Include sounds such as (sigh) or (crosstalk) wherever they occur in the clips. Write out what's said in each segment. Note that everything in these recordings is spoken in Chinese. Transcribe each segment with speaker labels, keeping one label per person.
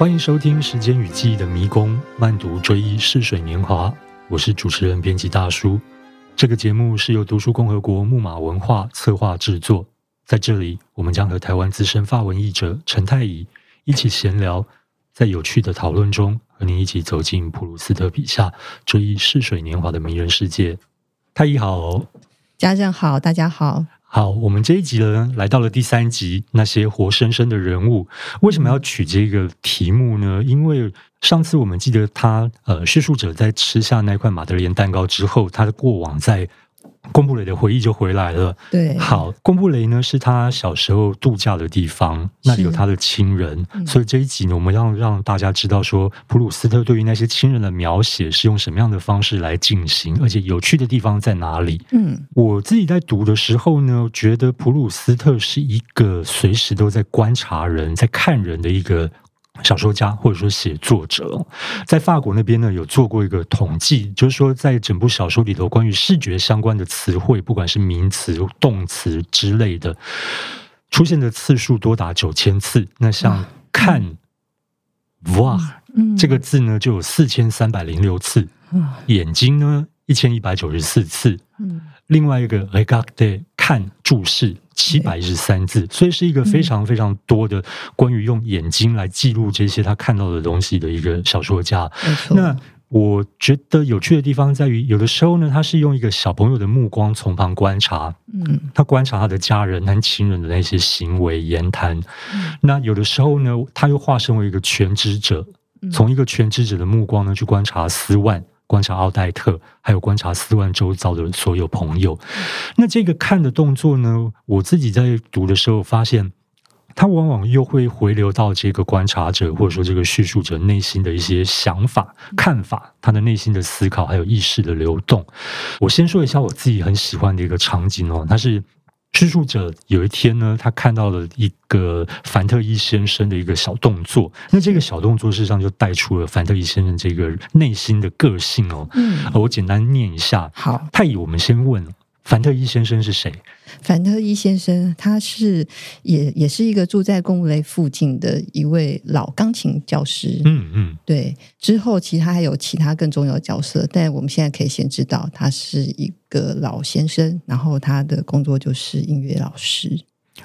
Speaker 1: 欢迎收听《时间与记忆的迷宫》，慢读追忆逝水年华。我是主持人编辑大叔。这个节目是由读书共和国木马文化策划制作。在这里，我们将和台湾资深法文译者陈太乙一起闲聊，在有趣的讨论中，和您一起走进普鲁斯特笔下追忆逝水年华的迷人世界。太乙好，
Speaker 2: 家政好，大家好。
Speaker 1: 好，我们这一集呢，来到了第三集，那些活生生的人物。为什么要取这个题目呢？因为上次我们记得他，呃，叙述者在吃下那块马德莲蛋糕之后，他的过往在。贡布雷的回忆就回来了。
Speaker 2: 对，
Speaker 1: 好，贡布雷呢是他小时候度假的地方，那里有他的亲人，嗯、所以这一集呢，我们要让大家知道说，普鲁斯特对于那些亲人的描写是用什么样的方式来进行，而且有趣的地方在哪里？嗯，我自己在读的时候呢，觉得普鲁斯特是一个随时都在观察人、在看人的一个。小说家或者说写作者，在法国那边呢，有做过一个统计，就是说在整部小说里头，关于视觉相关的词汇，不管是名词、动词之类的，出现的次数多达九千次。那像看、嗯、voir、嗯、这个字呢，就有四千三百零六次；嗯、眼睛呢，一千一百九十四次。嗯、另外一个 regarder 看注视。七百一十三字，所以是一个非常非常多的关于用眼睛来记录这些他看到的东西的一个小说家。那我觉得有趣的地方在于，有的时候呢，他是用一个小朋友的目光从旁观察，嗯，他观察他的家人和亲人的那些行为言谈。那有的时候呢，他又化身为一个全知者，从一个全知者的目光呢去观察斯万。观察奥黛特，还有观察斯万周遭的所有朋友。那这个看的动作呢，我自己在读的时候发现，他往往又会回流到这个观察者或者说这个叙述者内心的一些想法、看法，他的内心的思考还有意识的流动。我先说一下我自己很喜欢的一个场景哦，它是。叙述者有一天呢，他看到了一个凡特伊先生的一个小动作。那这个小动作事实上就带出了凡特伊先生这个内心的个性哦。嗯，我简单念一下。
Speaker 2: 好，
Speaker 1: 太乙，我们先问。凡特伊先生是谁？
Speaker 2: 凡特伊先生，他是也也是一个住在贡布雷附近的一位老钢琴教师。嗯嗯，对。之后其他还有其他更重要的角色，但我们现在可以先知道，他是一个老先生，然后他的工作就是音乐老师。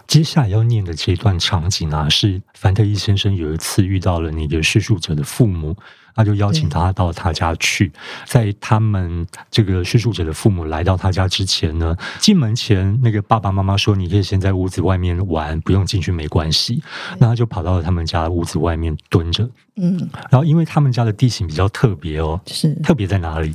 Speaker 1: 接下来要念的这段场景啊，是凡特伊先生有一次遇到了那个叙述者的父母。他就邀请他到他家去，在他们这个叙述者的父母来到他家之前呢，进门前那个爸爸妈妈说：“你可以先在屋子外面玩，不用进去，没关系。”那他就跑到了他们家屋子外面蹲着。嗯，然后因为他们家的地形比较特别哦，是特别在哪里？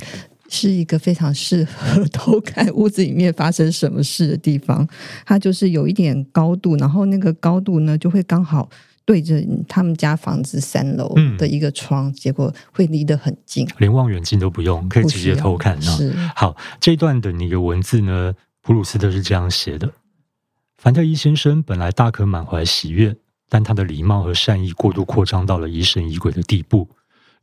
Speaker 2: 是一个非常适合偷看屋子里面发生什么事的地方。它就是有一点高度，然后那个高度呢，就会刚好。对着他们家房子三楼的一个窗，嗯、结果会离得很近，
Speaker 1: 连望远镜都不用，可以直接偷看。
Speaker 2: 是
Speaker 1: 好，这一段的那个文字呢，普鲁斯特是这样写的：凡特伊先生本来大可满怀喜悦，但他的礼貌和善意过度扩张到了疑神疑鬼的地步，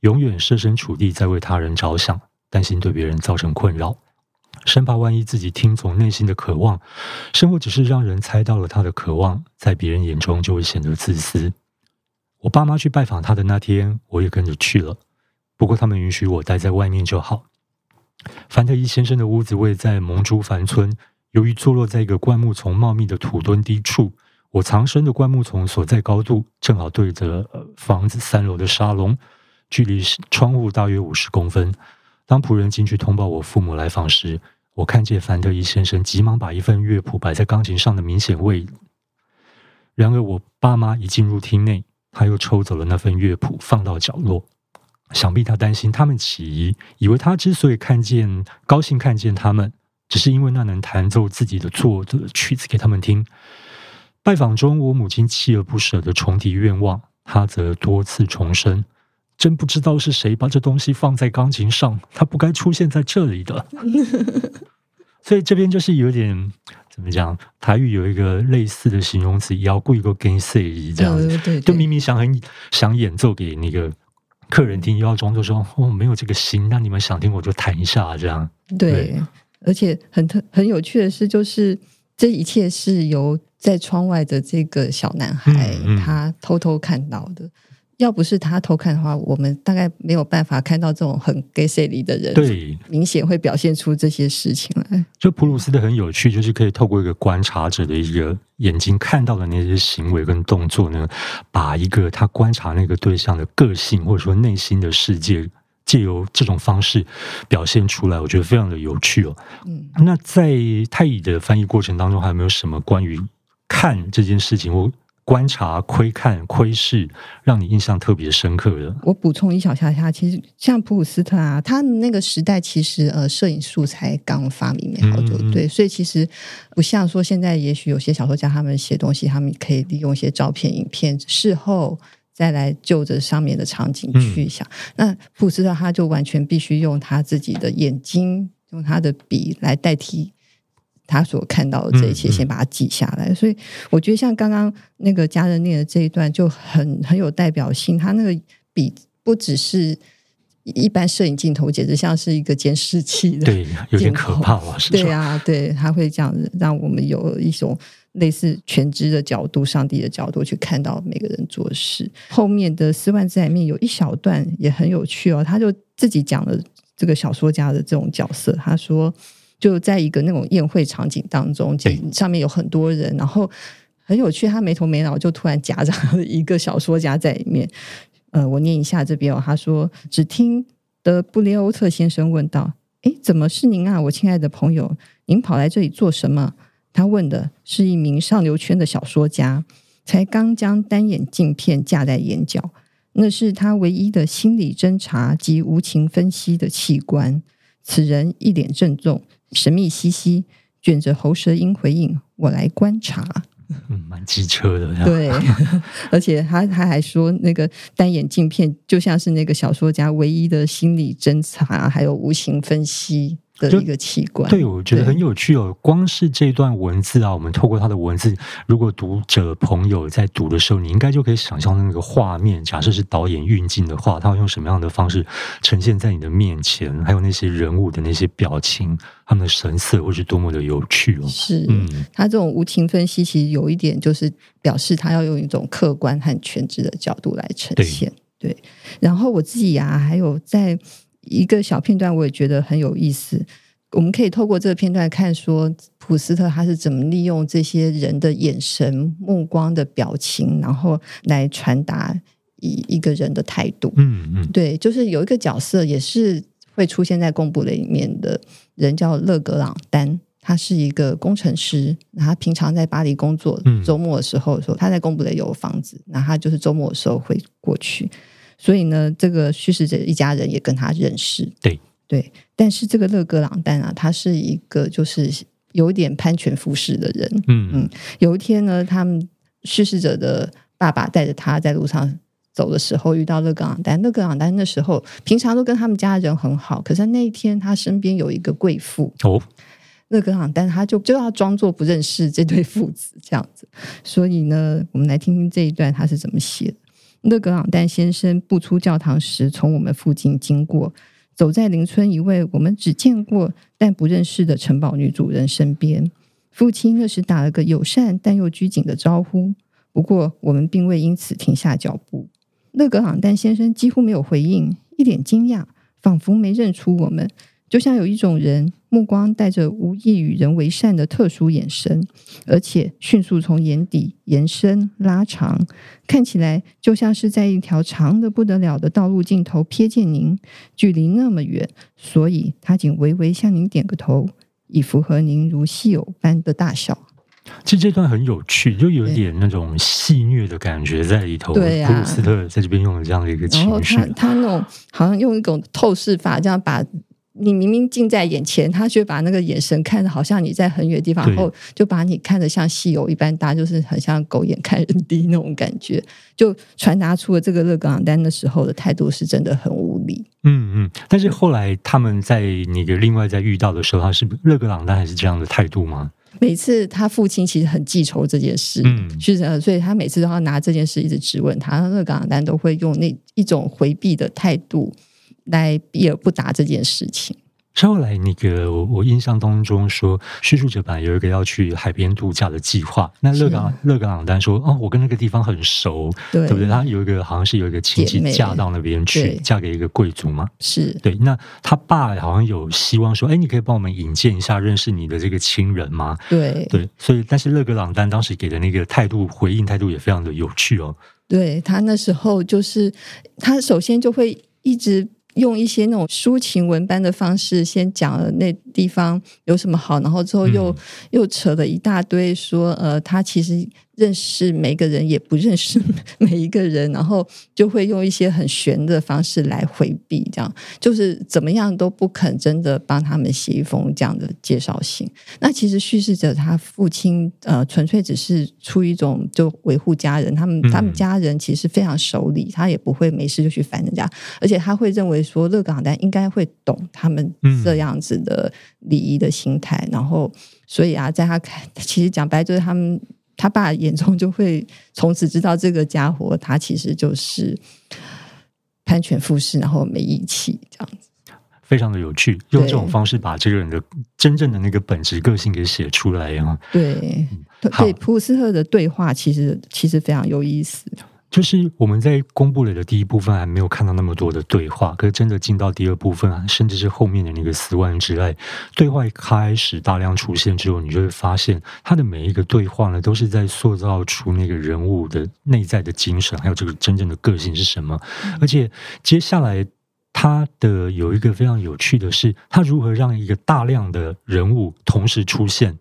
Speaker 1: 永远设身处地在为他人着想，担心对别人造成困扰。生怕万一自己听从内心的渴望，生活只是让人猜到了他的渴望，在别人眼中就会显得自私。我爸妈去拜访他的那天，我也跟着去了，不过他们允许我待在外面就好。凡特伊先生的屋子位在蒙朱凡村，由于坐落在一个灌木丛茂密的土墩低处，我藏身的灌木丛所在高度正好对着房子三楼的沙龙，距离窗户大约五十公分。当仆人进去通报我父母来访时，我看见凡德伊先生急忙把一份乐谱摆在钢琴上的明显位。然而，我爸妈一进入厅内，他又抽走了那份乐谱，放到角落。想必他担心他们起疑，以为他之所以看见高兴看见他们，只是因为那能弹奏自己的作的曲子给他们听。拜访中，我母亲锲而不舍的重提愿望，她则多次重申。真不知道是谁把这东西放在钢琴上，它不该出现在这里的。(laughs) 所以这边就是有点怎么讲？台语有一个类似的形容词，要过一个跟随仪这样子。对，对，对，就明明想很想演奏给那个客人听，又要装作说哦没有这个心，那你们想听我就弹一下这样。
Speaker 2: 对，对而且很特很有趣的是，就是这一切是由在窗外的这个小男孩、嗯嗯、他偷偷看到的。要不是他偷看的话，我们大概没有办法看到这种很给谁里的人，
Speaker 1: 对，
Speaker 2: 明显会表现出这些事情来。
Speaker 1: 就普鲁斯的很有趣，就是可以透过一个观察者的一个眼睛看到的那些行为跟动作呢，把一个他观察那个对象的个性或者说内心的世界，借由这种方式表现出来，我觉得非常的有趣哦。嗯，那在太乙的翻译过程当中，还有没有什么关于看这件事情或观察、窥看、窥视，让你印象特别深刻的？
Speaker 2: 我补充一小下下，其实像普鲁斯特啊，他那个时代其实呃，摄影术才刚发明没好久，嗯嗯对，所以其实不像说现在，也许有些小说家他们写东西，他们可以利用一些照片、影片，事后再来就着上面的场景去想。嗯、那普鲁斯特他就完全必须用他自己的眼睛，用他的笔来代替。他所看到的这一切，先把它记下来。嗯嗯、所以我觉得，像刚刚那个家人念的这一段，就很很有代表性。他那个笔不只是一般摄影镜头，简直像是一个监视器的，
Speaker 1: 对，有点可怕啊！是
Speaker 2: 对啊，对，他会这样子让我们有一种类似全知的角度、上帝的角度去看到每个人做事。后面的四万字里面有一小段也很有趣哦，他就自己讲了这个小说家的这种角色，他说。就在一个那种宴会场景当中，上面有很多人，然后很有趣。他没头没脑就突然夹杂了一个小说家在里面。呃，我念一下这边哦。他说：“只听得布列欧特先生问道：‘哎，怎么是您啊，我亲爱的朋友？您跑来这里做什么？’他问的是一名上流圈的小说家，才刚将单眼镜片架在眼角，那是他唯一的心理侦查及无情分析的器官。此人一脸郑重。”神秘兮兮，卷着喉舌音回应：“我来观察。”
Speaker 1: 嗯，蛮机车的。
Speaker 2: 对，(laughs) 而且他他还说，那个单眼镜片就像是那个小说家唯一的心理侦查，还有无形分析。的一个器官，
Speaker 1: 对，我觉得很有趣哦。光是这段文字啊，我们透过他的文字，如果读者朋友在读的时候，你应该就可以想象那个画面。假设是导演运镜的话，他会用什么样的方式呈现在你的面前？还有那些人物的那些表情，他们的神色，会是多么的有趣哦。
Speaker 2: 是，嗯，他这种无情分析，其实有一点就是表示他要用一种客观和全知的角度来呈现。对，对，然后我自己啊，还有在。一个小片段，我也觉得很有意思。我们可以透过这个片段看，说普斯特他是怎么利用这些人的眼神、目光的表情，然后来传达一一个人的态度。嗯嗯，对，就是有一个角色也是会出现在公布雷里面的人，叫勒格朗丹，他是一个工程师，他平常在巴黎工作，周末的时候说他在贡布雷有房子，那他就是周末的时候会过去。所以呢，这个叙事者一家人也跟他认识。
Speaker 1: 对
Speaker 2: 对，但是这个勒格朗丹啊，他是一个就是有点攀权附势的人。嗯嗯，有一天呢，他们叙事者的爸爸带着他在路上走的时候，遇到勒格朗丹。勒格朗丹那时候平常都跟他们家人很好，可是那一天他身边有一个贵妇。哦，勒格朗丹他就就要装作不认识这对父子这样子。所以呢，我们来听听这一段他是怎么写的。勒格朗丹先生步出教堂时，从我们附近经过，走在邻村一位我们只见过但不认识的城堡女主人身边。父亲那时打了个友善但又拘谨的招呼，不过我们并未因此停下脚步。勒格朗丹先生几乎没有回应，一脸惊讶，仿佛没认出我们。就像有一种人目光带着无意与人为善的特殊眼神，而且迅速从眼底延伸拉长，看起来就像是在一条长的不得了的道路尽头瞥见您，距离那么远，所以他仅微微向您点个头，以符合您如戏偶般的大小。
Speaker 1: 其实这段很有趣，就有一点那种戏谑的感觉在里头。
Speaker 2: 对啊，
Speaker 1: 普鲁斯特在这边用了这样的一个情绪，
Speaker 2: 他他那种好像用一种透视法，这样把。你明明近在眼前，他却把那个眼神看的好像你在很远的地方，然后就把你看得像戏偶一般大，就是很像狗眼看人低那种感觉，(laughs) 就传达出了这个勒格朗丹的时候的态度是真的很无理。
Speaker 1: 嗯嗯，但是后来他们在那个另外在遇到的时候，他是勒格朗丹还是这样的态度吗？
Speaker 2: 每次他父亲其实很记仇这件事，嗯，是的，所以他每次都要拿这件事一直质问他，勒格朗丹都会用那一种回避的态度。来避而不答这件事情，
Speaker 1: 后来那个我我印象当中说，叙述者本来有一个要去海边度假的计划。那勒格勒格朗丹说：“哦，我跟那个地方很熟，对，对不对？他有一个好像是有一个亲戚嫁到那边去，嫁给一个贵族嘛。
Speaker 2: 是
Speaker 1: 对。那他爸好像有希望说：‘哎，你可以帮我们引荐一下认识你的这个亲人吗？’
Speaker 2: 对
Speaker 1: 对。所以，但是勒格朗丹当时给的那个态度回应态度也非常的有趣哦。
Speaker 2: 对，他那时候就是他首先就会一直。用一些那种抒情文般的方式，先讲了那地方有什么好，然后之后又、嗯、又扯了一大堆，说呃，他其实。认识每个人也不认识每一个人，然后就会用一些很玄的方式来回避，这样就是怎么样都不肯真的帮他们写一封这样的介绍信。那其实叙事者他父亲呃，纯粹只是出于一种就维护家人，他们他们家人其实非常守礼，他也不会没事就去烦人家，而且他会认为说勒格朗丹应该会懂他们这样子的礼仪的心态，然后所以啊，在他看，(laughs) 其实讲白就是他们。他爸眼中就会从此知道这个家伙，他其实就是攀权附势，然后没义气这样子，
Speaker 1: 非常的有趣，用这种方式把这个人的真正的那个本质个性给写出来啊。
Speaker 2: 对，对，普鲁斯特的对话其实其实非常有意思。
Speaker 1: 就是我们在公布了的第一部分还没有看到那么多的对话，可是真的进到第二部分啊，甚至是后面的那个斯万之爱对话一开始大量出现之后，你就会发现他的每一个对话呢，都是在塑造出那个人物的内在的精神，还有这个真正的个性是什么。而且接下来他的有一个非常有趣的是，他如何让一个大量的人物同时出现。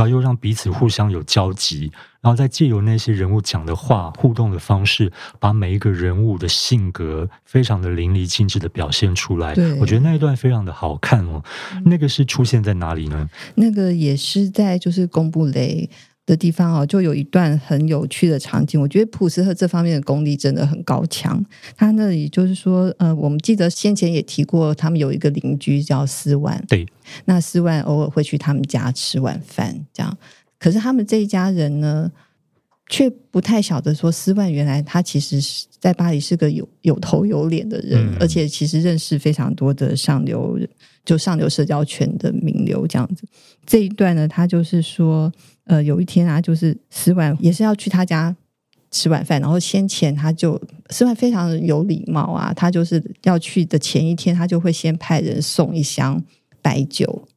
Speaker 1: 然后又让彼此互相有交集，然后再借由那些人物讲的话、互动的方式，把每一个人物的性格非常的淋漓尽致的表现出来。对，我觉得那一段非常的好看哦。那个是出现在哪里呢？
Speaker 2: 那个也是在就是公布雷。的地方哦，就有一段很有趣的场景。我觉得普斯特这方面的功力真的很高强。他那里就是说，呃，我们记得先前也提过，他们有一个邻居叫斯万。
Speaker 1: 对，
Speaker 2: 那斯万偶尔会去他们家吃晚饭，这样。可是他们这一家人呢，却不太晓得说，斯万原来他其实是在巴黎是个有有头有脸的人，嗯，而且其实认识非常多的上流，就上流社交圈的名流这样子。这一段呢，他就是说。呃，有一天啊，就是斯万也是要去他家吃晚饭，然后先前他就斯万非常的有礼貌啊，他就是要去的前一天，他就会先派人送一箱白酒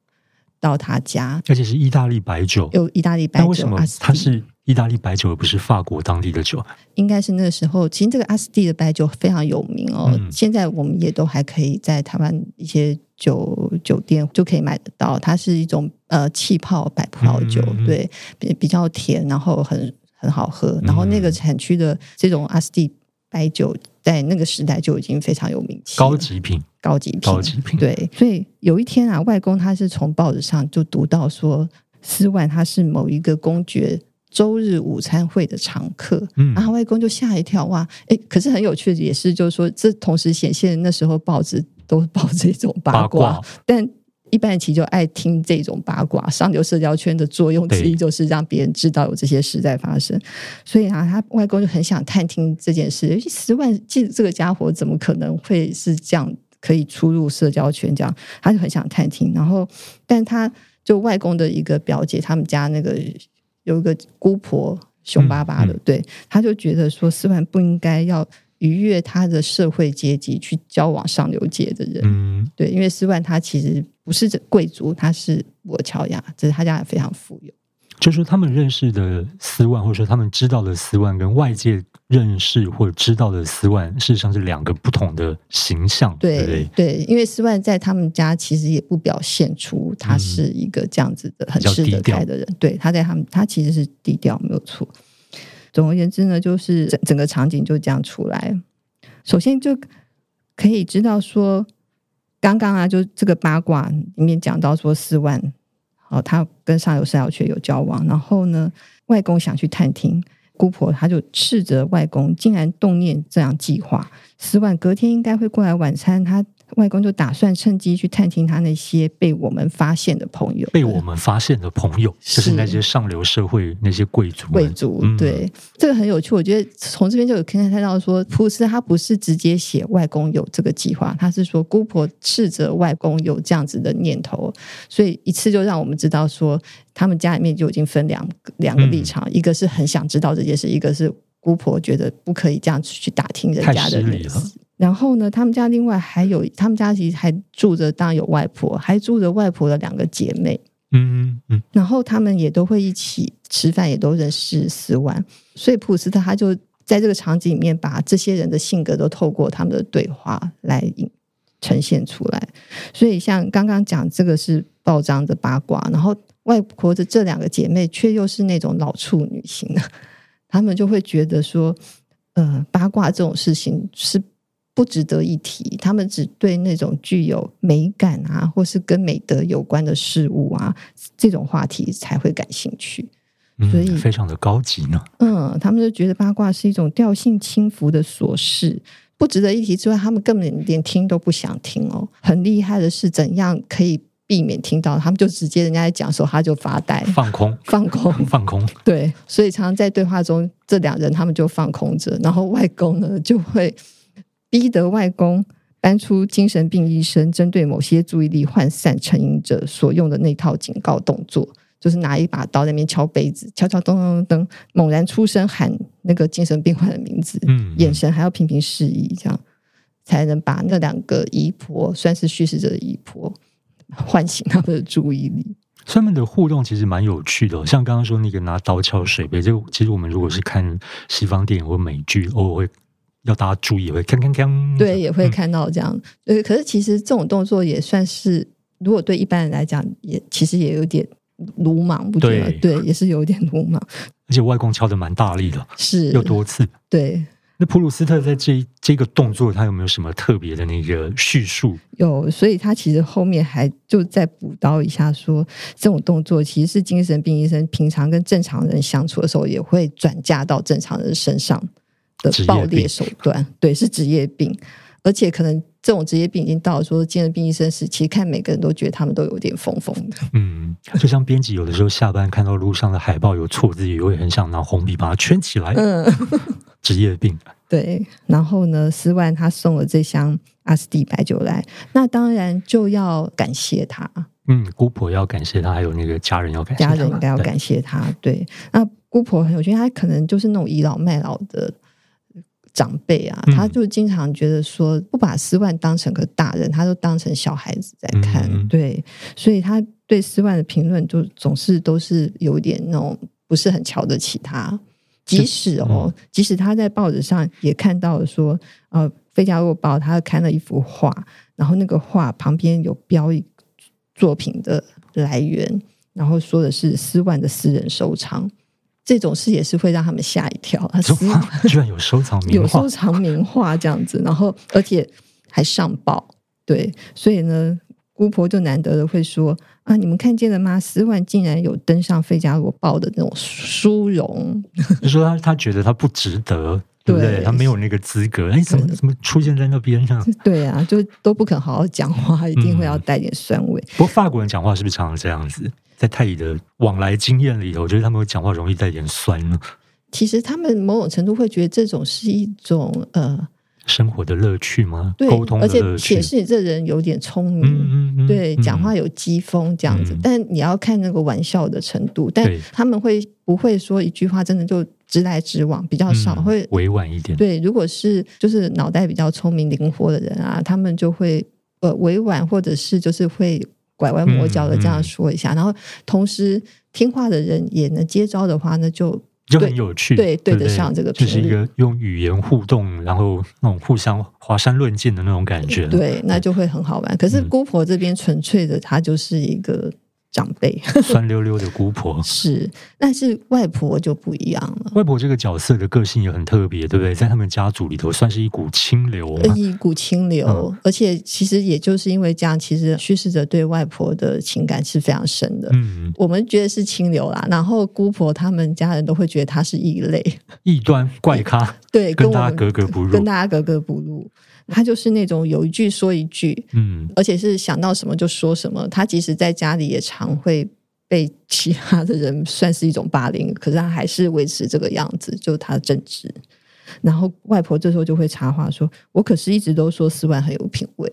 Speaker 2: 到他家，
Speaker 1: 而且是意大利白酒，
Speaker 2: 有意大利白酒。为什么
Speaker 1: 他是意大利白酒，而不是法国当地的酒？
Speaker 2: 应该是那个时候，其实这个阿斯蒂的白酒非常有名哦，嗯、现在我们也都还可以在台湾一些。酒酒店就可以买得到，它是一种呃气泡白葡萄酒，嗯、对，比比较甜，然后很很好喝。然后那个产区的这种阿斯蒂白酒，在那个时代就已经非常有名气，
Speaker 1: 高级品，
Speaker 2: 高级品，
Speaker 1: 高级品。
Speaker 2: 对，所以有一天啊，外公他是从报纸上就读到说，斯万他是某一个公爵周日午餐会的常客，嗯，然后外公就吓一跳，哇，哎，可是很有趣的也是，就是说这同时显现那时候报纸。都报这种八卦，八卦，但一般人其实就爱听这种八卦。上流社交圈的作用之一就是让别人知道有这些事在发生，所以啊，他外公就很想探听这件事。十万这这个家伙怎么可能会是这样可以出入社交圈？这样他就很想探听。然后，但他就外公的一个表姐，他们家那个有一个姑婆，凶巴巴的，嗯嗯、对，他就觉得说斯万不应该要。逾越他的社会阶级去交往上流界的人，嗯，对，因为斯万他其实不是这贵族，他是布尔乔亚，只是他家也非常富有。
Speaker 1: 就是他们认识的斯万，或者说他们知道的斯万，跟外界认识或者知道的斯万，事实上是两个不同的形象。对
Speaker 2: 对，因为斯万在他们家其实也不表现出他是一个这样子的很吃得开的人。对，他在他们，他其实是低调，没有错。总而言之呢，就是整整个场景就这样出来。首先就可以知道说，刚刚啊，就这个八卦里面讲到说，斯万哦，他跟上游社交圈有交往，然后呢，外公想去探听，姑婆她就斥责外公竟然动念这样计划。十万隔天应该会过来晚餐，他。外公就打算趁机去探听他那些被我们发现的朋友，
Speaker 1: 被我们发现的朋友，是就是那些上流社会那些贵族。
Speaker 2: 贵族，对、嗯、这个很有趣。我觉得从这边就有可以看到说，普鲁斯他不是直接写外公有这个计划，他是说姑婆斥责外公有这样子的念头，所以一次就让我们知道说，他们家里面就已经分两两个立场，嗯、一个是很想知道这件事，一个是姑婆觉得不可以这样子去打听人家的隐私。然后呢，他们家另外还有，他们家其实还住着，当然有外婆，还住着外婆的两个姐妹。嗯嗯嗯。然后他们也都会一起吃饭，也都认识斯万，所以普鲁斯特他就在这个场景里面把这些人的性格都透过他们的对话来呈现出来。所以像刚刚讲这个是报章的八卦，然后外婆的这两个姐妹却又是那种老处女型的，他们就会觉得说，呃，八卦这种事情是。不值得一提，他们只对那种具有美感啊，或是跟美德有关的事物啊，这种话题才会感兴趣。所以、
Speaker 1: 嗯、非常的高级呢。
Speaker 2: 嗯，他们就觉得八卦是一种调性轻浮的琐事，不值得一提之外，他们根本连听都不想听哦。很厉害的是，怎样可以避免听到？他们就直接人家在讲的时候，他就发呆，
Speaker 1: 放空，
Speaker 2: 放空，(laughs)
Speaker 1: 放空。
Speaker 2: 对，所以常常在对话中，这两人他们就放空着，然后外公呢就会。逼得外公搬出精神病医生针对某些注意力涣散成瘾者所用的那套警告动作，就是拿一把刀在那边敲杯子，敲敲咚咚咚，猛然出声喊那个精神病患的名字，嗯，眼神还要频频示意，这样才能把那两个姨婆，算是叙事者的姨婆，唤醒他们的注意力。
Speaker 1: 他们的互动其实蛮有趣的，像刚刚说那个拿刀敲水杯，就其实我们如果是看西方电影或美剧，偶尔会。要大家注意，会锵锵锵。
Speaker 2: 对，也会看到这样。呃、嗯，可是其实这种动作也算是，如果对一般人来讲，也其实也有点鲁莽，不觉得？对，对，也是有点鲁莽。
Speaker 1: 而且外公敲的蛮大力的，
Speaker 2: 是
Speaker 1: 又多次。
Speaker 2: 对。
Speaker 1: 那普鲁斯特在这这个动作，他有没有什么特别的那个叙述？
Speaker 2: 有，所以他其实后面还就再补刀一下说，说这种动作其实是精神病医生平常跟正常人相处的时候，也会转嫁到正常人身上。的暴裂手段，对，是职业病，而且可能这种职业病已经到了说精神病医生时期，看每个人都觉得他们都有点疯疯的。
Speaker 1: 嗯，就像编辑有的时候下班看到路上的海报有错字，也会很想拿红笔把它圈起来。嗯，职业病。
Speaker 2: 对，然后呢，斯万他送了这箱阿斯蒂白酒来，那当然就要感谢他。
Speaker 1: 嗯，姑婆要感谢他，还有那个家人要感谢他，
Speaker 2: 家人应该要感谢他。对，对，那姑婆很有趣，他可能就是那种倚老卖老的。长辈啊，他就经常觉得说，不把斯万当成个大人，他都当成小孩子在看。嗯、对，所以他对斯万的评论就总是都是有点那种不是很瞧得起他。即使哦，嗯、即使他在报纸上也看到了说，呃，《费加洛报》他看了一幅画，然后那个画旁边有标一作品的来源，然后说的是斯万的私人收藏。这种事也是会让他们吓一跳，(laughs)
Speaker 1: 居然有收藏名画，(laughs)
Speaker 2: 有收藏名画这样子，然后而且还上报，对，所以呢，姑婆就难得的会说啊，你们看见了吗？斯万竟然有登上《费加罗报》的那种殊荣，(laughs)
Speaker 1: 就说他他觉得他不值得，对不对？他没有那个资格，哎，怎么怎么出现在那边上？(laughs)
Speaker 2: 对啊，就都不肯好好讲话，一定会要带点酸味。
Speaker 1: 嗯、不过法国人讲话是不是常常这样子？在泰语的往来经验里头，我觉得他们会讲话容易带点酸呢。
Speaker 2: 其实他们某种程度会觉得这种是一种呃
Speaker 1: 生活的乐趣吗？对，
Speaker 2: 而且显示你这人有点聪明，嗯嗯嗯、对，讲话有机锋这样子。嗯、但你要看那个玩笑的程度，但他们会不会说一句话真的就直来直往，比较少，嗯、会
Speaker 1: 委婉一点。
Speaker 2: 对，如果是就是脑袋比较聪明灵活的人啊，他们就会呃委婉，或者是就是会。拐弯抹角的这样说一下，然后同时听话的人也能接招的话，那就
Speaker 1: 就很有趣，
Speaker 2: 对对得上这个，
Speaker 1: 就是一个用语言互动，然后那种互相华山论剑的那种感觉，
Speaker 2: 对，那就会很好玩。可是姑婆这边纯粹的，她就是一个长辈，
Speaker 1: 酸溜溜的姑婆 (laughs)
Speaker 2: 是，但是外婆就不一样了。
Speaker 1: 外婆这个角色的个性也很特别，对不对？在他们家族里头，算是一股清流，
Speaker 2: 一股清流。嗯、而且，其实也就是因为这样，其实叙事者对外婆的情感是非常深的。嗯，我们觉得是清流啦，然后姑婆他们家人都会觉得她是异类、
Speaker 1: 异端、怪咖，(laughs)
Speaker 2: 对，
Speaker 1: 跟大家格格不入，
Speaker 2: 跟大家格格不入。他就是那种有一句说一句，嗯，而且是想到什么就说什么。他即使在家里也常会被其他的人算是一种霸凌，可是他还是维持这个样子，就是他的正直。然后外婆这时候就会插话说：“我可是一直都说斯万很有品味。”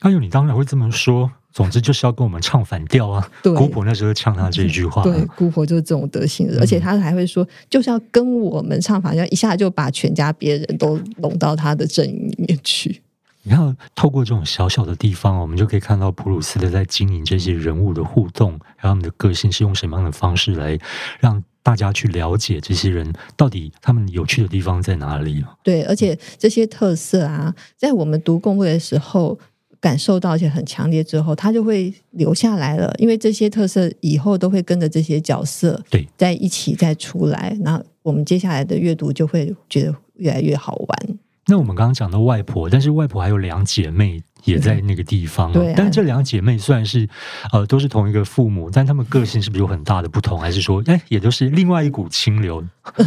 Speaker 1: 哎呦，你当然会这么说。总之就是要跟我们唱反调啊！
Speaker 2: 对，
Speaker 1: 姑婆那时候唱他这一句话，啊，
Speaker 2: 对，姑婆就是这种德行而且他还会说，就是要跟我们唱反调，一下就把全家别人都拢到他的阵营里面去。
Speaker 1: 你看，透过这种小小的地方，我们就可以看到普鲁斯的在经营这些人物的互动，还有他们的个性是用什么样的方式来让大家去了解这些人到底他们有趣的地方在哪里。
Speaker 2: 对，而且这些特色啊，在我们读共会的时候。感受到而且很强烈之后，他就会留下来了。因为这些特色以后都会跟着这些角色对在一起再出来，那我们接下来的阅读就会觉得越来越好玩。
Speaker 1: 那我们刚刚讲到外婆，但是外婆还有两姐妹。也在那个地方，对啊，但是这两姐妹虽然是呃都是同一个父母，但她们个性是不是有很大的不同？还是说，哎，也都是另外一股清流？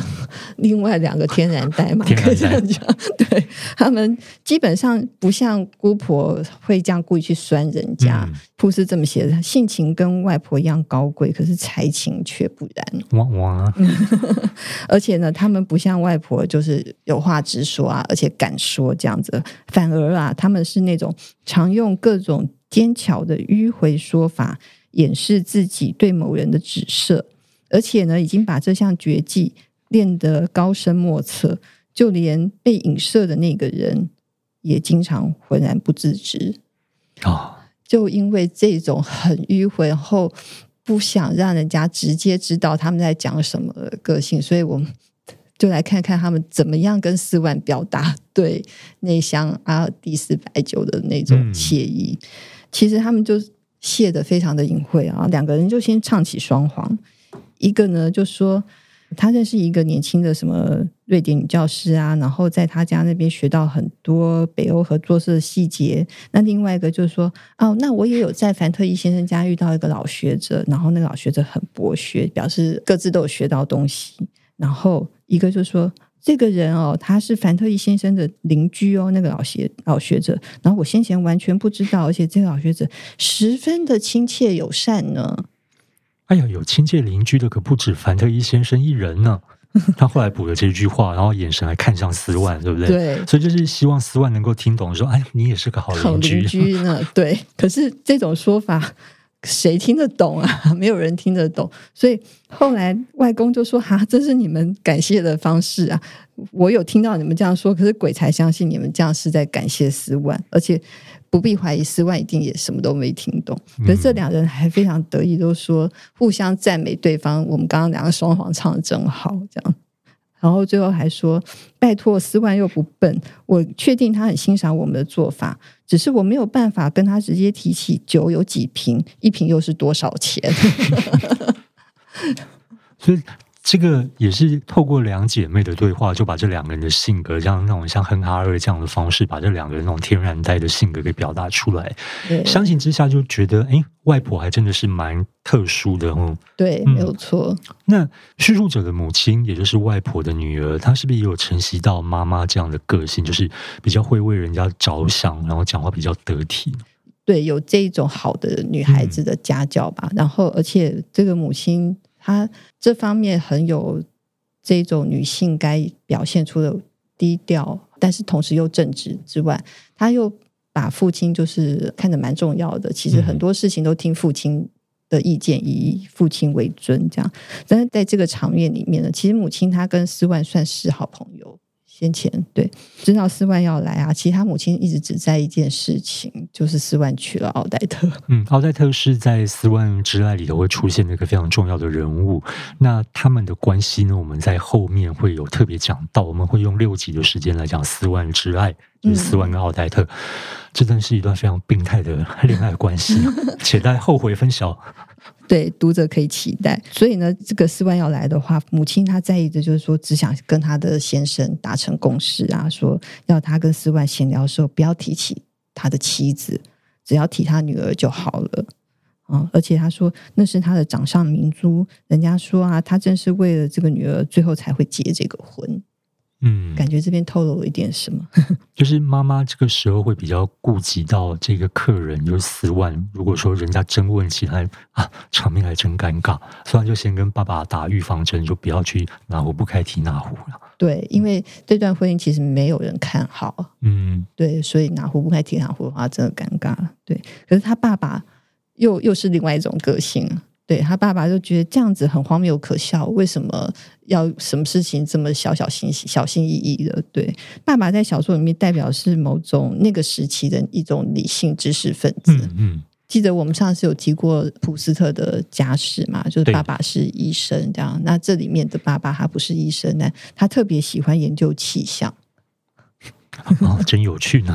Speaker 1: (laughs)
Speaker 2: 另外两个天然呆嘛，可以这样讲。对，他们基本上不像姑婆会这样故意去酸人家。铺、嗯、是这么写的：性情跟外婆一样高贵，可是才情却不然。哇哇！(laughs) 而且呢，他们不像外婆，就是有话直说啊，而且敢说这样子。反而啊，他们是那种。常用各种奸巧的迂回说法掩饰自己对某人的指涉，而且呢，已经把这项绝技练得高深莫测，就连被影射的那个人也经常浑然不自知啊！哦、就因为这种很迂回后不想让人家直接知道他们在讲什么的个性，所以我们。就来看看他们怎么样跟斯万表达 (laughs) 对那箱阿尔蒂斯白酒的那种惬意。嗯、其实他们就谢得非常的隐晦啊，两个人就先唱起双簧。一个呢就说他认识一个年轻的什么瑞典女教师啊，然后在他家那边学到很多北欧合作社的细节。那另外一个就是说哦，那我也有在凡特伊先生家遇到一个老学者，然后那个老学者很博学，表示各自都有学到东西。然后一个就说这个人哦，他是凡特伊先生的邻居哦，那个老学老学者。然后我先前完全不知道，而且这个老学者十分的亲切友善呢。
Speaker 1: 哎呀，有亲切邻居的可不止凡特伊先生一人呢。他后来补了这句话，然后眼神还看向斯万，对不对？
Speaker 2: 对，
Speaker 1: 所以就是希望斯万能够听懂，说哎，你也是个好邻居。
Speaker 2: 好邻居呢？对，可是这种说法。谁听得懂啊？(laughs) 没有人听得懂，所以后来外公就说：“哈，这是你们感谢的方式啊！我有听到你们这样说，可是鬼才相信你们这样是在感谢斯万，而且不必怀疑，斯万一定也什么都没听懂。可是这两人还非常得意，都说互相赞美对方。我们刚刚两个双簧唱的真好，这样。”然后最后还说：“拜托，斯万又不笨，我确定他很欣赏我们的做法，只是我没有办法跟他直接提起酒有几瓶，一瓶又是多少钱。(laughs) ”
Speaker 1: 所以。这个也是透过两姐妹的对话，就把这两个人的性格，像那种像哼哈二这样的方式，把这两个人那种天然呆的性格给表达出来。对相形之下，就觉得哎，外婆还真的是蛮特殊的哦。
Speaker 2: 对，嗯、没有错。
Speaker 1: 那叙述者的母亲，也就是外婆的女儿，她是不是也有承袭到妈妈这样的个性，就是比较会为人家着想，然后讲话比较得体？
Speaker 2: 对，有这一种好的女孩子的家教吧。嗯、然后，而且这个母亲。她这方面很有这种女性该表现出的低调，但是同时又正直之外，她又把父亲就是看得蛮重要的。其实很多事情都听父亲的意见，以父亲为尊，这样。但是在这个场面里面呢，其实母亲她跟斯万算是好朋友。先前对知道斯万要来啊，其实他母亲一直只在一件事情，就是斯万娶了奥黛特。
Speaker 1: 嗯，奥黛特是在斯万之爱里头会出现的一个非常重要的人物。那他们的关系呢，我们在后面会有特别讲到，我们会用六集的时间来讲斯万之爱，就是斯万跟奥黛特，嗯、这真是一段非常病态的恋爱关系，(laughs) 且待后回分晓。
Speaker 2: 对，读者可以期待。所以呢，这个斯万要来的话，母亲她在意的就是说，只想跟她的先生达成共识啊，说要他跟斯万闲聊的时候不要提起他的妻子，只要提他女儿就好了。啊，而且他说那是他的掌上明珠，人家说啊，他正是为了这个女儿，最后才会结这个婚。嗯，感觉这边透露了一点什么，(laughs)
Speaker 1: 就是妈妈这个时候会比较顾及到这个客人，就是四万。如果说人家真问起来啊，场面还真尴尬，所以就先跟爸爸打预防针，就不要去哪壶不开提哪壶了。
Speaker 2: 对，因为这段婚姻其实没有人看好。嗯，对，所以哪壶不开提哪壶的话，真的尴尬。对，可是他爸爸。又又是另外一种个性，对，他爸爸就觉得这样子很荒谬可笑，为什么要什么事情这么小小心小心翼翼的？对，爸爸在小说里面代表是某种那个时期的一种理性知识分子。嗯，嗯，记得我们上次有提过普斯特的家世嘛，就是爸爸是医生，这样。那这里面的爸爸他不是医生，呢他特别喜欢研究气象。(laughs)
Speaker 1: 哦，真有趣呢。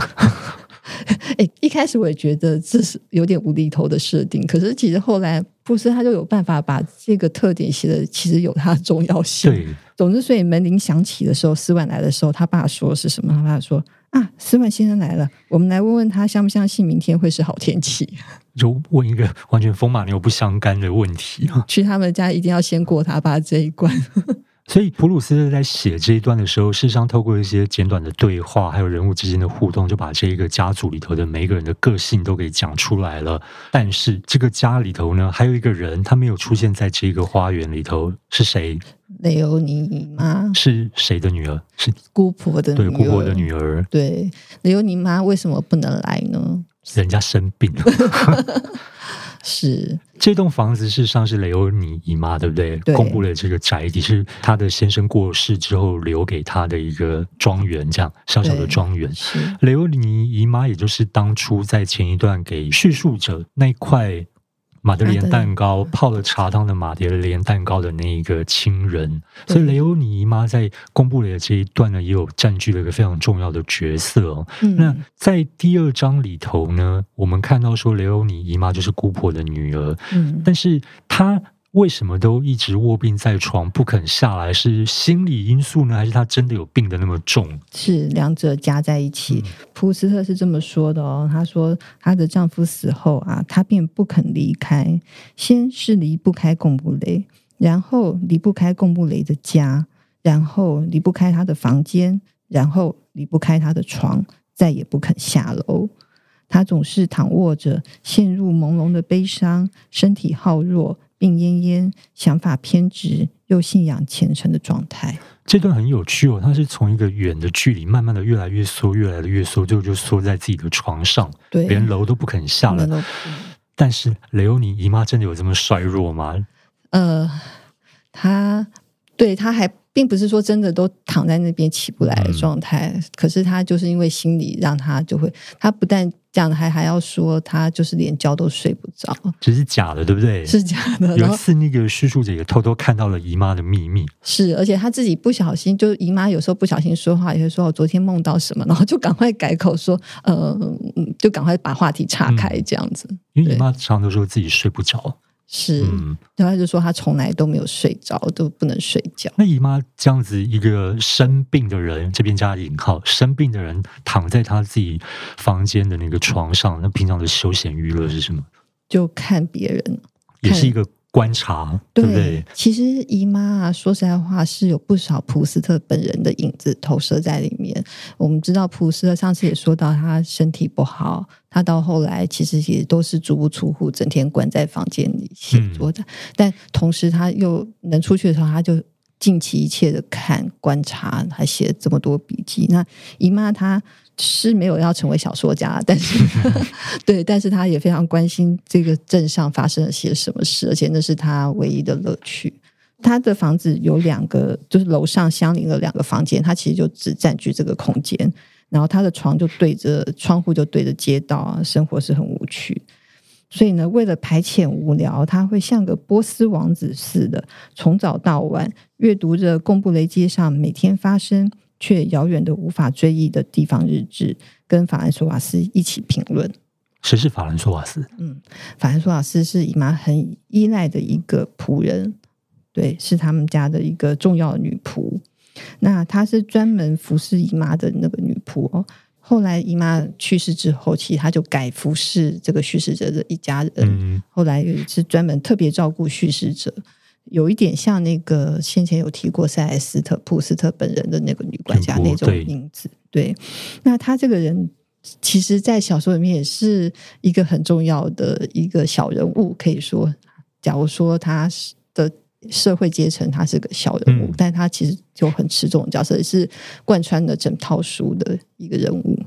Speaker 1: (laughs)
Speaker 2: 哎，一开始我也觉得这是有点无厘头的设定，可是其实后来布斯他就有办法把这个特点写的其实有它的重要性。对，(laughs) 总之，所以门铃响起的时候，斯万来的时候，他爸说是什么？他爸说啊，斯万先生来了，我们来问问他相不相信明天会是好天气。(laughs)
Speaker 1: 就问一个完全风马牛不相干的问题啊，
Speaker 2: 去他们家一定要先过他爸这一关。
Speaker 1: 所以普鲁斯特在写这一段的时候，事实上透过一些简短的对话，还有人物之间的互动，就把这一个家族里头的每一个人的个性都给讲出来了。但是这个家里头呢，还有一个人，他没有出现在这个花园里头，是谁？
Speaker 2: 雷欧尼姨妈
Speaker 1: 是谁的女儿？是
Speaker 2: 姑婆的女儿。
Speaker 1: 对，姑婆的女儿。
Speaker 2: 对，雷欧尼妈为什么不能来呢？
Speaker 1: 人家生病了。(laughs)
Speaker 2: 是
Speaker 1: 这栋房子事实上是雷欧尼姨妈，对不对？对，公布了这个宅邸是她的先生过世之后留给她的一个庄园，这样小小的庄园。雷欧尼姨妈，也就是当初在前一段给叙述者那块。玛德莲蛋糕泡了茶汤的马德莲蛋糕的那一个亲人，所以雷欧尼姨妈在公布雷的这一段呢，也有占据了一个非常重要的角色哦。嗯、那在第二章里头呢，我们看到说雷欧尼姨妈就是姑婆的女儿，嗯，但是她。为什么都一直卧病在床不肯下来？是心理因素呢，还是他真的有病得那么重？
Speaker 2: 是两者加在一起。嗯、普斯特是这么说的哦，他说她的丈夫死后啊，她便不肯离开，先是离不开贡布雷，然后离不开贡布雷的家，然后离不开他的房间，然后离不开他的床，再也不肯下楼。她总是躺卧着，陷入朦胧的悲伤，身体耗弱。病恹恹，想法偏执，又信仰虔诚的状态。
Speaker 1: 这段很有趣哦，他是从一个远的距离，慢慢的越来越缩，越来越缩，最后就缩在自己的床上，对，连楼都不肯下来。但是雷欧尼姨妈真的有这么衰弱吗？
Speaker 2: 呃，她对她还。并不是说真的都躺在那边起不来的状态，嗯、可是她就是因为心理让她就会，她不但这样，还还要说他就是连觉都睡不着，
Speaker 1: 这是假的，对不对？
Speaker 2: 是假的。
Speaker 1: 有一次那个叙述者也偷偷看到了姨妈的秘密，
Speaker 2: 是，而且他自己不小心，就姨妈有时候不小心说话，也会说我昨天梦到什么，然后就赶快改口说，呃，就赶快把话题岔开这样子。嗯、
Speaker 1: 因为姨妈常常都说自己睡不着。
Speaker 2: 是，嗯、然后他就说他从来都没有睡着，都不能睡觉。
Speaker 1: 那姨妈这样子一个生病的人，这边加引号，生病的人躺在他自己房间的那个床上，那平常的休闲娱乐是什么？
Speaker 2: 就看别人，
Speaker 1: 也是一个。观察，对不对？
Speaker 2: 其实姨妈啊，说实在话，是有不少普斯特本人的影子投射在里面。我们知道普斯特上次也说到，他身体不好，他到后来其实也都是足不出户，整天关在房间里写作的。嗯、但同时，他又能出去的时候，他就尽其一切的看、观察，还写了这么多笔记。那姨妈她。是没有要成为小说家，但是 (laughs) 对，但是他也非常关心这个镇上发生了些什么事，而且那是他唯一的乐趣。他的房子有两个，就是楼上相邻的两个房间，他其实就只占据这个空间，然后他的床就对着窗户，就对着街道啊，生活是很无趣。所以呢，为了排遣无聊，他会像个波斯王子似的，从早到晚阅读着贡布雷街上每天发生。却遥远的无法追忆的地方日志，跟法兰索瓦斯一起评论。
Speaker 1: 谁是法兰索瓦斯？
Speaker 2: 嗯，法兰索瓦斯是姨妈很依赖的一个仆人，对，是他们家的一个重要的女仆。那她是专门服侍姨妈的那个女仆哦。后来姨妈去世之后，其实她就改服侍这个叙事者的一家人。嗯、后来是专门特别照顾叙事者，有一点像那个先前有提过塞莱丝特普斯特本人的那个女管家那种影子。对，对，那他这个人。其实，在小说里面也是一个很重要的一个小人物，可以说，假如说他的社会阶层他是个小人物，嗯、但他其实就很吃重的角色，也是贯穿了整套书的一个人物。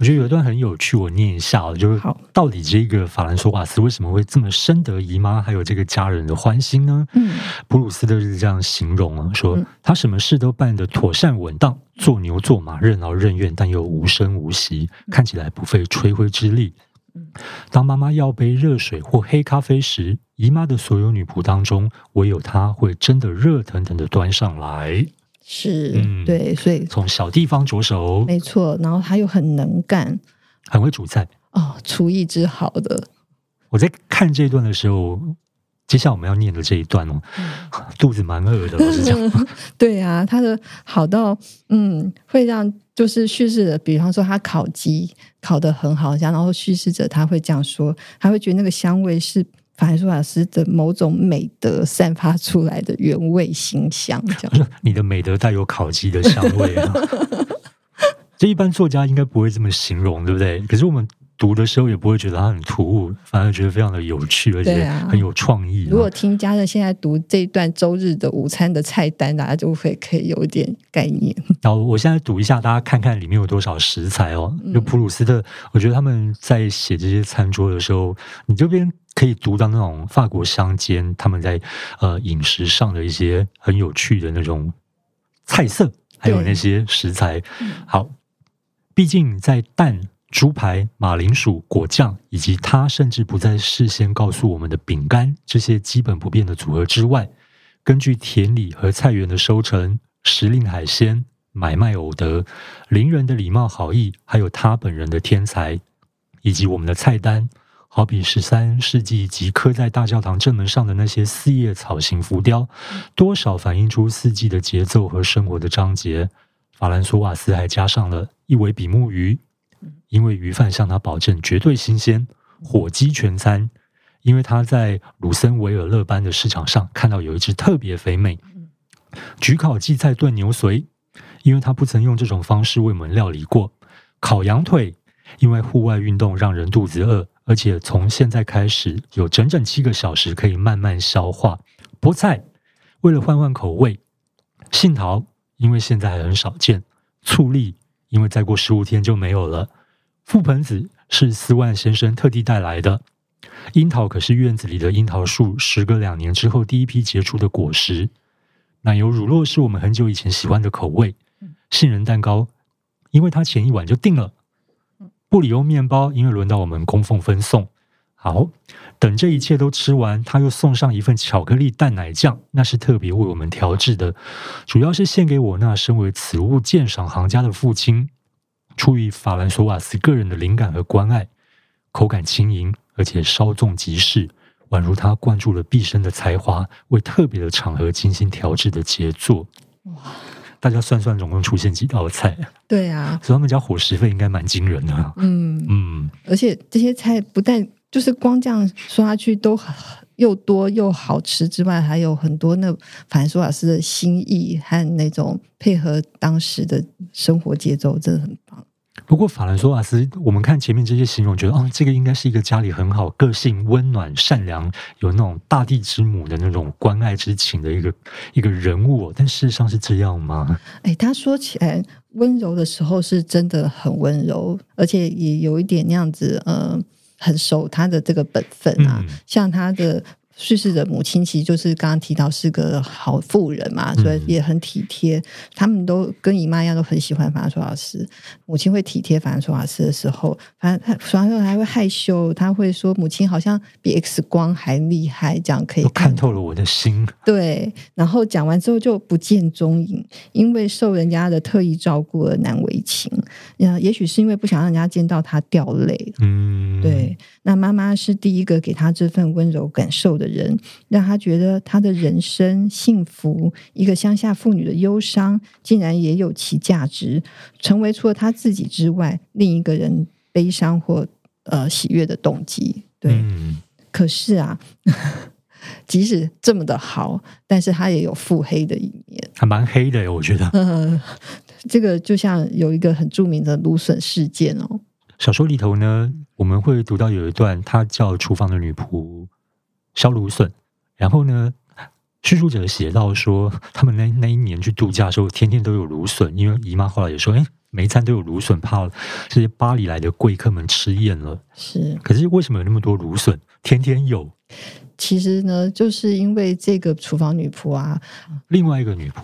Speaker 1: 我觉得有一段很有趣，我念一下，就是到底这个法兰索瓦斯为什么会这么深得姨妈还有这个家人的欢心呢？嗯，普鲁斯特是这样形容啊，说他什么事都办得妥善稳当，做牛做马，任劳任怨，但又无声无息，看起来不费吹灰之力。当妈妈要杯热水或黑咖啡时，姨妈的所有女仆当中，唯有她会真的热腾腾的端上来。
Speaker 2: 是、嗯、对，所以
Speaker 1: 从小地方着手，
Speaker 2: 没错。然后他又很能干，
Speaker 1: 很会煮菜
Speaker 2: 哦，厨艺之好的。
Speaker 1: 我在看这一段的时候，接下来我们要念的这一段哦，嗯、肚子蛮饿的，我是讲。(laughs)
Speaker 2: 对啊，他的好到嗯，会让就是叙事者，比方说他烤鸡烤得很好，然后叙事者他会这样说，他会觉得那个香味是。法兰索瓦斯的某种美德散发出来的原味馨香，这样。(laughs)
Speaker 1: 你的美德带有烤鸡的香味啊！(laughs) 这一般作家应该不会这么形容，对不对？可是我们读的时候也不会觉得它很突兀，反而觉得非常的有趣，而且很有创意。
Speaker 2: 如果听家人现在读这一段周日的午餐的菜单，大家就会可以有一点概念。
Speaker 1: 然后我现在读一下，大家看看里面有多少食材哦。就普鲁斯特，我觉得他们在写这些餐桌的时候，你这边。可以读到那种法国乡间他们在呃饮食上的一些很有趣的那种菜色，还有那些食材。好，毕竟在蛋、猪排、马铃薯、果酱，以及他甚至不再事先告诉我们的饼干这些基本不变的组合之外，根据田里和菜园的收成、时令海鲜、买卖偶得、邻人的礼貌好意，还有他本人的天才，以及我们的菜单。好比十三世纪即刻在大教堂正门上的那些四叶草型浮雕，多少反映出四季的节奏和生活的章节。法兰索瓦斯还加上了一尾比目鱼，因为鱼贩向他保证绝对新鲜；火鸡全餐，因为他在鲁森维尔勒班的市场上看到有一只特别肥美；焗烤荠菜炖牛髓，因为他不曾用这种方式为我们料理过；烤羊腿，因为户外运动让人肚子饿。而且从现在开始，有整整七个小时可以慢慢消化。菠菜，为了换换口味；杏桃，因为现在还很少见；醋栗，因为再过十五天就没有了；覆盆子是斯万先生特地带来的；樱桃可是院子里的樱桃树时隔两年之后第一批结出的果实；奶油乳酪是我们很久以前喜欢的口味；杏仁蛋糕，因为它前一晚就定了。布里欧面包，因为轮到我们供奉分送。好，等这一切都吃完，他又送上一份巧克力蛋奶酱，那是特别为我们调制的，主要是献给我那身为此物鉴赏行家的父亲。出于法兰索瓦斯个人的灵感和关爱，口感轻盈，而且稍纵即逝，宛如他灌注了毕生的才华，为特别的场合精心调制的杰作。哇！大家算算，总共出现几道菜？
Speaker 2: 对啊，
Speaker 1: 所以他们家伙食费应该蛮惊人的。
Speaker 2: 嗯嗯，而且这些菜不但就是光这样说下去都又多又好吃之外，还有很多那法兰索瓦斯的心意和那种配合当时的生活节奏，真的很棒。
Speaker 1: 不过法兰索瓦斯，我们看前面这些形容，觉得哦，这个应该是一个家里很好、个性温暖、善良，有那种大地之母的那种关爱之情的一个一个人物。但事实上是这样吗？
Speaker 2: 哎，他说起来温柔的时候是真的很温柔，而且也有一点那样子，嗯、呃，很守他的这个本分啊。嗯、像他的叙事的母亲其实就是刚刚提到是个好妇人嘛，所以也很体贴。嗯、他们都跟姨妈一样，都很喜欢法兰索瓦斯。母亲会体贴法兰索瓦斯的时候，反正他法兰索瓦斯还会害羞，他会说母亲好像比 X 光还厉害，这样可以
Speaker 1: 看，看透了我的心。
Speaker 2: 对，然后讲完之后就不见踪影，因为受人家的特意照顾而难为情。也许是因为不想让人家见到他掉泪。嗯，对。那妈妈是第一个给他这份温柔感受的人，让他觉得他的人生幸福，一个乡下妇女的忧伤，竟然也有其价值，成为除了他自己之外另一个人悲伤或呃喜悦的动机。对，嗯、可是啊，(laughs) 即使这么的好，但是他也有腹黑的一面，
Speaker 1: 还蛮黑的，我觉得。
Speaker 2: 呃，(laughs) 这个就像有一个很著名的芦笋事件哦。
Speaker 1: 小说里头呢，我们会读到有一段，他叫厨房的女仆削芦笋，然后呢，叙述者写到说，他们那那一年去度假的时候，天天都有芦笋，因为姨妈后来也说，哎，每一餐都有芦笋，怕这些巴黎来的贵客们吃厌了。
Speaker 2: 是，
Speaker 1: 可是为什么有那么多芦笋？天天有？
Speaker 2: 其实呢，就是因为这个厨房女仆啊，
Speaker 1: 另外一个女仆。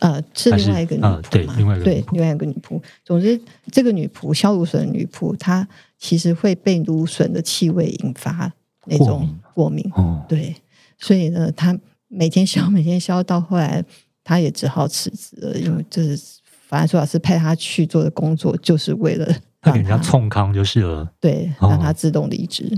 Speaker 2: 呃，是另外一个女仆嘛？
Speaker 1: 对，另外一个
Speaker 2: 对，另外一个女仆。总之，这个女仆削芦笋的女仆，她其实会被芦笋的气味引发那种过敏。哦、对，所以呢，他每天削，每天削，到后来，他也只好辞职了，因为就是法兰苏老师派他去做的工作，就是为了他
Speaker 1: 给人家冲康就是了。
Speaker 2: 对，让他自动离职，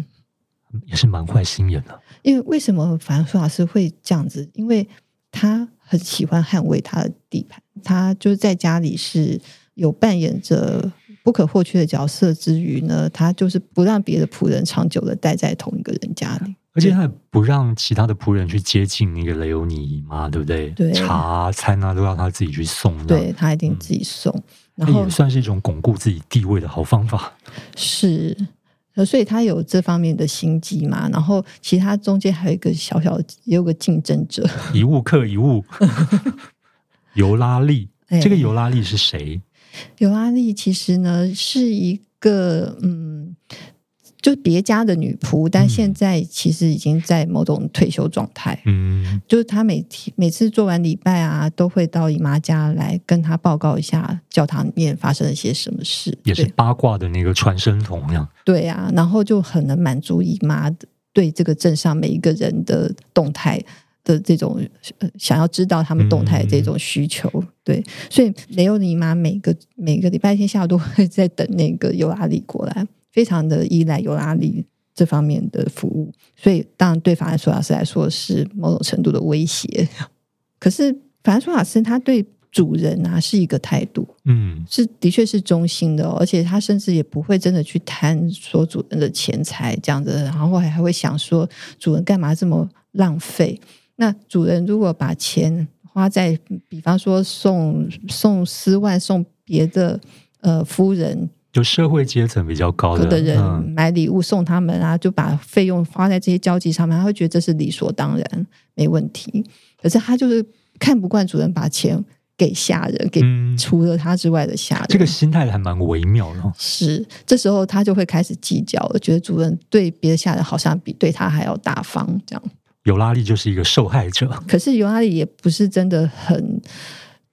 Speaker 1: 哦、也是蛮坏心眼的。
Speaker 2: 因为为什么法兰苏老师会这样子？因为他很喜欢捍卫他的地盘，他就是在家里是有扮演着不可或缺的角色之余呢，他就是不让别的仆人长久的待在同一个人家里，
Speaker 1: 而且他也不让其他的仆人去接近那个雷欧尼姨妈，对不对？
Speaker 2: 对，
Speaker 1: 茶餐啊都要他自己去送，
Speaker 2: 对，他一定自己送，嗯、
Speaker 1: 然后也算是一种巩固自己地位的好方法，
Speaker 2: 是。所以他有这方面的心机嘛，然后其他中间还有一个小小，也有个竞争者，
Speaker 1: 一物克一物，(laughs) 尤拉利，欸、这个尤拉利是谁？
Speaker 2: 尤拉利其实呢是一个嗯。就是别家的女仆，但现在其实已经在某种退休状态。嗯，就是她每天每次做完礼拜啊，都会到姨妈家来跟她报告一下教堂里面发生了些什么事，
Speaker 1: 也是八卦的那个传声筒一样。
Speaker 2: 对啊，然后就很能满足姨妈对这个镇上每一个人的动态的这种想要知道他们动态的这种需求。嗯、对，所以雷欧尼妈每个每个礼拜天下午都会在等那个尤拉里过来。非常的依赖尤拉里这方面的服务，所以当然对法兰索瓦斯来说是某种程度的威胁。可是法兰索瓦斯他对主人啊是一个态度，嗯，是的确是忠心的，而且他甚至也不会真的去贪说主人的钱财这样子，然后还还会想说主人干嘛这么浪费？那主人如果把钱花在，比方说送送丝袜送别的呃夫人。
Speaker 1: 就社会阶层比较高的，
Speaker 2: 的人买礼物送他们啊，就把费用花在这些交际上面，他会觉得这是理所当然，没问题。可是他就是看不惯主人把钱给下人，给除了他之外的下人。嗯，这
Speaker 1: 个心态还蛮微妙的。
Speaker 2: 是，这时候他就会开始计较了，觉得主人对别的下人好像比对他还要大方，这样。
Speaker 1: 尤拉利就是一个受害者，
Speaker 2: 可是尤拉利也不是真的很。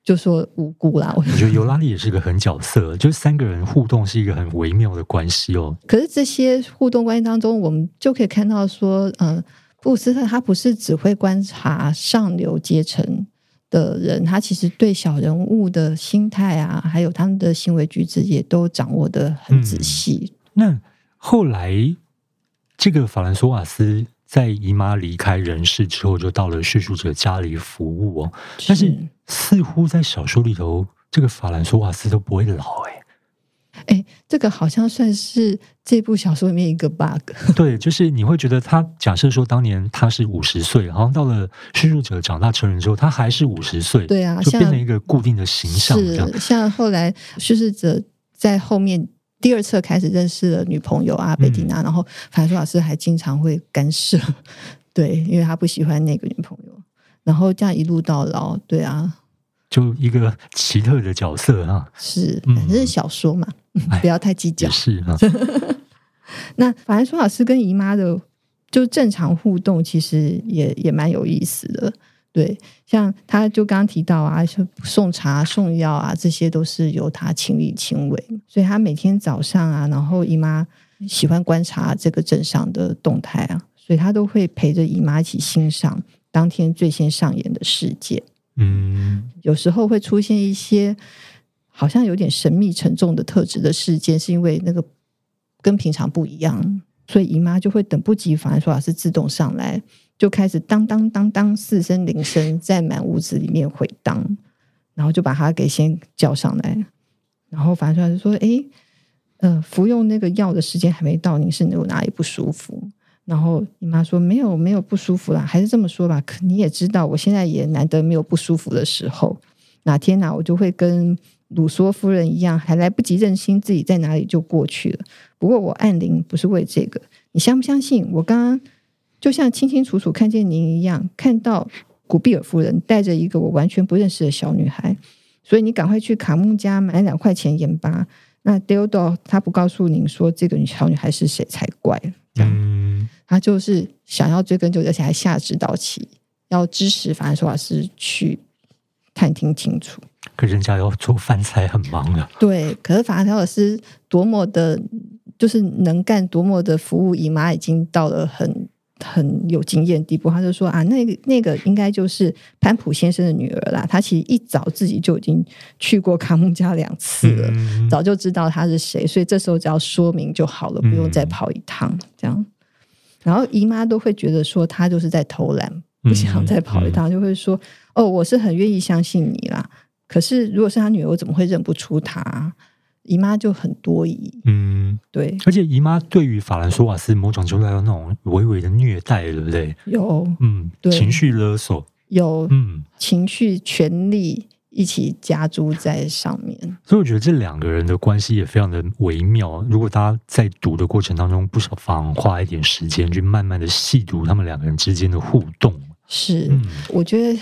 Speaker 2: 就说无辜啦，我
Speaker 1: 觉得尤拉利也是一个狠角色，就是三个人互动是一个很微妙的关系哦。
Speaker 2: 可是这些互动关系当中，我们就可以看到说，嗯、呃，布鲁斯特他不是只会观察上流阶层的人，他其实对小人物的心态啊，还有他们的行为举止也都掌握的很仔细。嗯、
Speaker 1: 那后来这个法兰索瓦斯。在姨妈离开人世之后，就到了叙述者家里服务哦。但是似乎在小说里头，这个法兰索瓦斯都不会老哎。
Speaker 2: 哎，这个好像算是这部小说里面一个 bug。(laughs) (laughs)
Speaker 1: 对，就是你会觉得他假设说当年他是五十岁，好像到了叙述者长大成人之后，他还是五十岁。
Speaker 2: 对啊，
Speaker 1: 就变成一个固定的形象。
Speaker 2: 是，像后来叙述者在后面。第二册开始认识了女朋友啊，贝蒂娜，嗯、然后法兰索瓦斯还经常会干涉，(laughs) 对，因为他不喜欢那个女朋友，然后这样一路到老，对啊，
Speaker 1: 就一个奇特的角色啊，
Speaker 2: 是，反正是小说嘛，嗯、(laughs) 不要太计较，
Speaker 1: 是啊。(laughs)
Speaker 2: 那反正苏老师跟姨妈的就正常互动，其实也也蛮有意思的。对，像他就刚刚提到啊，送茶送药啊，这些都是由他亲力亲为。所以他每天早上啊，然后姨妈喜欢观察这个镇上的动态啊，所以他都会陪着姨妈一起欣赏当天最先上演的事件。嗯，有时候会出现一些好像有点神秘沉重的特质的事件，是因为那个跟平常不一样，所以姨妈就会等不及，反而说是自动上来。就开始当当当当四声铃声在满屋子里面回荡，然后就把他给先叫上来，然后反正就说：“哎，呃，服用那个药的时间还没到，您是有哪里不舒服？”然后你妈说：“没有，没有不舒服啦，还是这么说吧。可你也知道，我现在也难得没有不舒服的时候。哪天哪，我就会跟鲁梭夫人一样，还来不及认清自己在哪里就过去了。不过我按铃不是为这个，你相不相信？我刚刚。”就像清清楚楚看见您一样，看到古比尔夫人带着一个我完全不认识的小女孩，所以你赶快去卡木家买两块钱盐巴。那 Deodo 他不告诉您说这个小女孩是谁才怪。嗯，他就是想要追根究底，而且还下指导棋，要支持法兰索瓦斯去探听清楚。
Speaker 1: 可人家要做饭菜很忙的。
Speaker 2: 对，可是法兰索瓦斯多么的，就是能干，多么的服务姨妈，已经到了很。很有经验地步，他就说啊，那个那个应该就是潘普先生的女儿啦。他其实一早自己就已经去过卡木家两次了，嗯，早就知道他是谁，所以这时候只要说明就好了，不用再跑一趟这样。然后姨妈都会觉得说她就是在偷懒，不想再跑一趟，就会说哦，我是很愿意相信你啦。可是如果是她女儿，我怎么会认不出她？姨妈就很多疑，嗯，对，
Speaker 1: 而且姨妈对于法兰索瓦斯某种程度上有那种微微的虐待，对不对？
Speaker 2: 有，
Speaker 1: 嗯，对，情绪勒索，
Speaker 2: 有，嗯，情绪、权力一起加注在上面。
Speaker 1: 所以我觉得这两个人的关系也非常的微妙。如果大家在读的过程当中，不妨花一点时间去慢慢的细读他们两个人之间的互动。
Speaker 2: 是，嗯，我觉得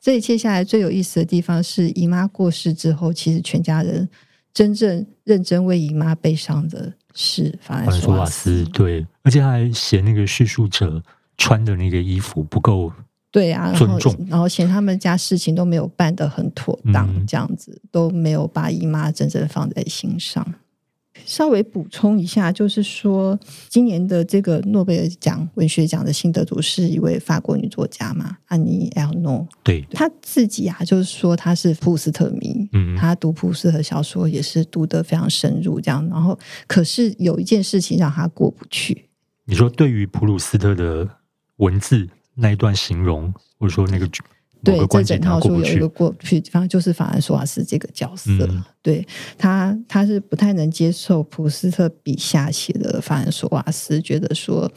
Speaker 2: 这一切下来最有意思的地方是，姨妈过世之后，其实全家人。真正认真为姨妈悲伤的是法兰索瓦斯，
Speaker 1: 对，而且他还嫌那个叙述者穿的那个衣服不够，
Speaker 2: 对啊，尊重，然后嫌他们家事情都没有办得很妥当，嗯、这样子都没有把姨妈真正放在心上。稍微补充一下，就是说，今年的这个诺贝尔奖文学奖的新得主是一位法国女作家嘛，安妮·埃尔诺。
Speaker 1: 对，
Speaker 2: 她自己啊，就是说她是普鲁斯特迷，嗯，她读普鲁斯特小说也是读得非常深入，这样。然后，可是有一件事情让她过不去。
Speaker 1: 你说，对于普鲁斯特的文字那一段形容，或者说那个。
Speaker 2: 对，这整套书有一个过不去，反正就是法兰索瓦斯这个角色，嗯、对他，他是不太能接受普斯特笔下写的法兰索瓦斯，觉得说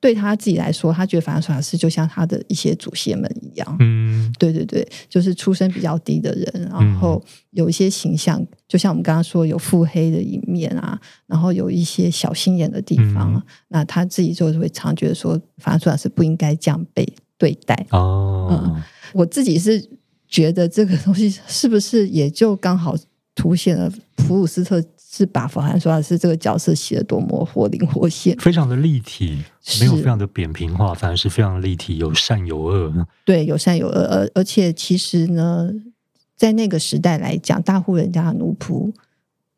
Speaker 2: 对他自己来说，他觉得法兰索瓦斯就像他的一些祖先们一样，嗯，对对对，就是出身比较低的人，然后有一些形象，就像我们刚刚说有腹黑的一面啊，然后有一些小心眼的地方，嗯、那他自己就会常觉得说法兰索瓦斯不应该这样被对待哦。嗯我自己是觉得这个东西是不是也就刚好凸显了普鲁斯特是把法兰索瓦斯这个角色写的多么活灵活现，
Speaker 1: 非常的立体，没有非常的扁平化，反而是非常的立体，有善有恶。
Speaker 2: 对，有善有恶，而而且其实呢，在那个时代来讲，大户人家的奴仆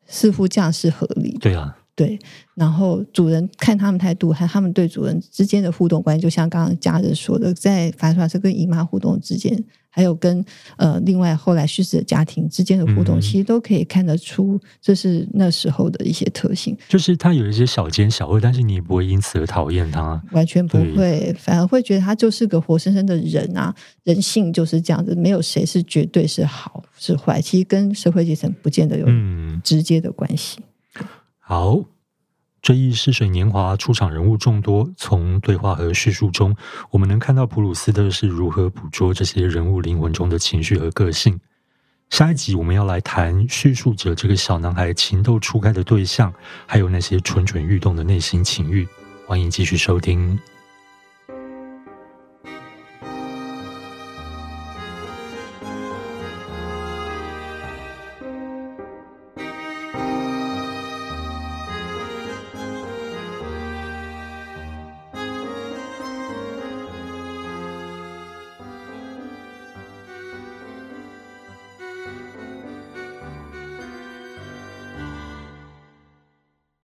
Speaker 2: 似乎这样是合理的。
Speaker 1: 对啊。
Speaker 2: 对，然后主人看他们态度，和他们对主人之间的互动关系，就像刚刚家人说的，在法兰索瓦斯跟姨妈互动之间，还有跟呃另外后来去世的家庭之间的互动，嗯，其实都可以看得出，这是那时候的一些特性。
Speaker 1: 就是他有一些小奸小恶，但是你也不会因此而讨厌他，
Speaker 2: 完全不会，反而会觉得他就是个活生生的人啊，人性就是这样子，没有谁是绝对是好是坏，其实跟社会阶层不见得有直接的关系。嗯
Speaker 1: 好，追忆似水年华，出场人物众多。从对话和叙述中，我们能看到普鲁斯特是如何捕捉这些人物灵魂中的情绪和个性。下一集我们要来谈叙述者这个小男孩情窦初开的对象，还有那些蠢蠢欲动的内心情欲。欢迎继续收听。